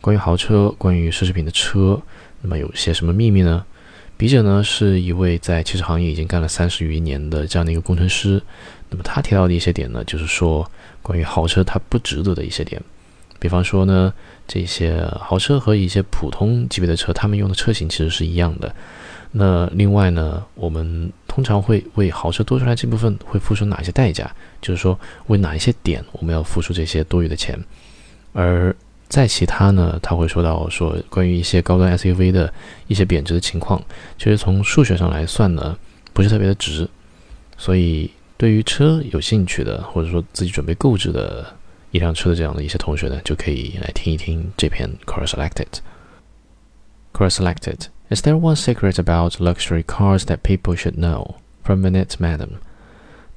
关于豪车，关于奢侈品的车，那么有些什么秘密呢？笔者呢是一位在汽车行业已经干了三十余年的这样的一个工程师。那么他提到的一些点呢，就是说关于豪车它不值得的一些点。比方说呢，这些豪车和一些普通级别的车，他们用的车型其实是一样的。那另外呢，我们通常会为豪车多出来这部分会付出哪些代价？就是说为哪一些点我们要付出这些多余的钱？而在其他呢，他会说到说关于一些高端 SUV 的一些贬值的情况，其实从数学上来算呢，不是特别的值。所以对于车有兴趣的，或者说自己准备购置的一辆车的这样的一些同学呢，就可以来听一听这篇 Car Selected。Car Selected。Is there one secret about luxury cars that people should know? From Minute Madam.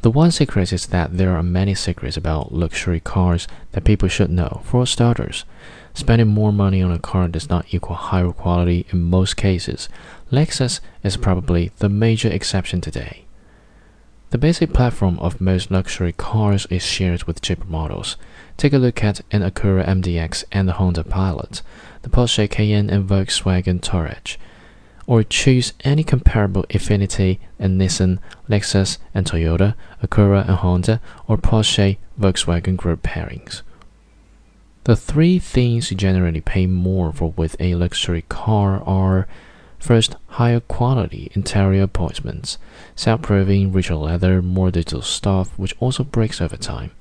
The one secret is that there are many secrets about luxury cars that people should know. For starters, spending more money on a car does not equal higher quality in most cases. Lexus is probably the major exception today. The basic platform of most luxury cars is shared with cheaper models. Take a look at an Acura MDX and the Honda Pilot, the Porsche Cayenne and Volkswagen Touareg or choose any comparable Infiniti and Nissan, Lexus and Toyota, Acura and Honda, or Porsche Volkswagen Group pairings. The three things you generally pay more for with a luxury car are first, higher quality interior appointments, self-proving, richer leather, more digital stuff, which also breaks over time.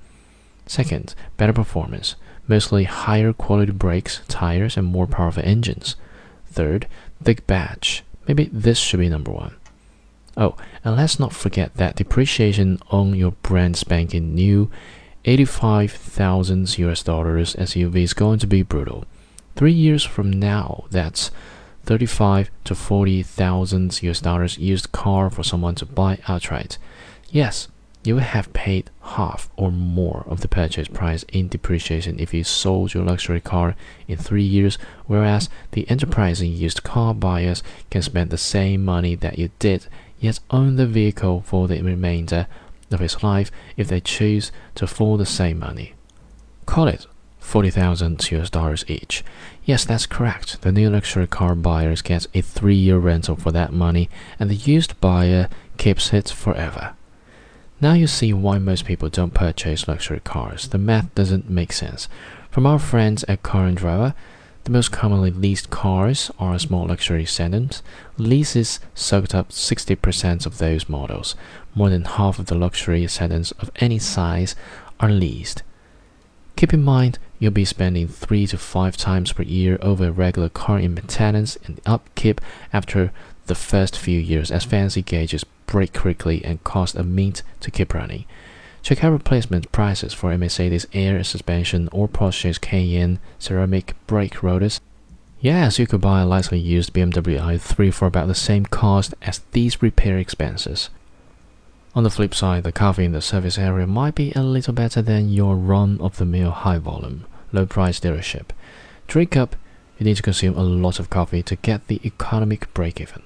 Second, better performance, mostly higher quality brakes, tires, and more powerful engines. Third, big batch. Maybe this should be number one. Oh, and let's not forget that depreciation on your brand spanking new 85,000 US dollars SUV is going to be brutal. Three years from now, that's 35 to 40,000 US dollars used car for someone to buy outright. Yes, you would have paid half or more of the purchase price in depreciation if you sold your luxury car in three years, whereas the enterprising used car buyers can spend the same money that you did, yet own the vehicle for the remainder of its life if they choose to for the same money. Call it 40,000 US dollars each. Yes, that's correct. The new luxury car buyers get a three year rental for that money, and the used buyer keeps it forever. Now you see why most people don't purchase luxury cars. The math doesn't make sense. From our friends at Car and Driver, the most commonly leased cars are small luxury sedans. Leases soaked up 60% of those models. More than half of the luxury sedans of any size are leased. Keep in mind, you'll be spending 3 to 5 times per year over a regular car in maintenance and upkeep after the first few years as fancy gauges break quickly and cost a mint to keep running. Check out replacement prices for Mercedes air suspension or Porsche's Cayenne ceramic brake rotors. Yes, you could buy a lightly used BMW i3 for about the same cost as these repair expenses. On the flip side, the coffee in the service area might be a little better than your run of the mill high volume, low price dealership. Drink up, you need to consume a lot of coffee to get the economic break even.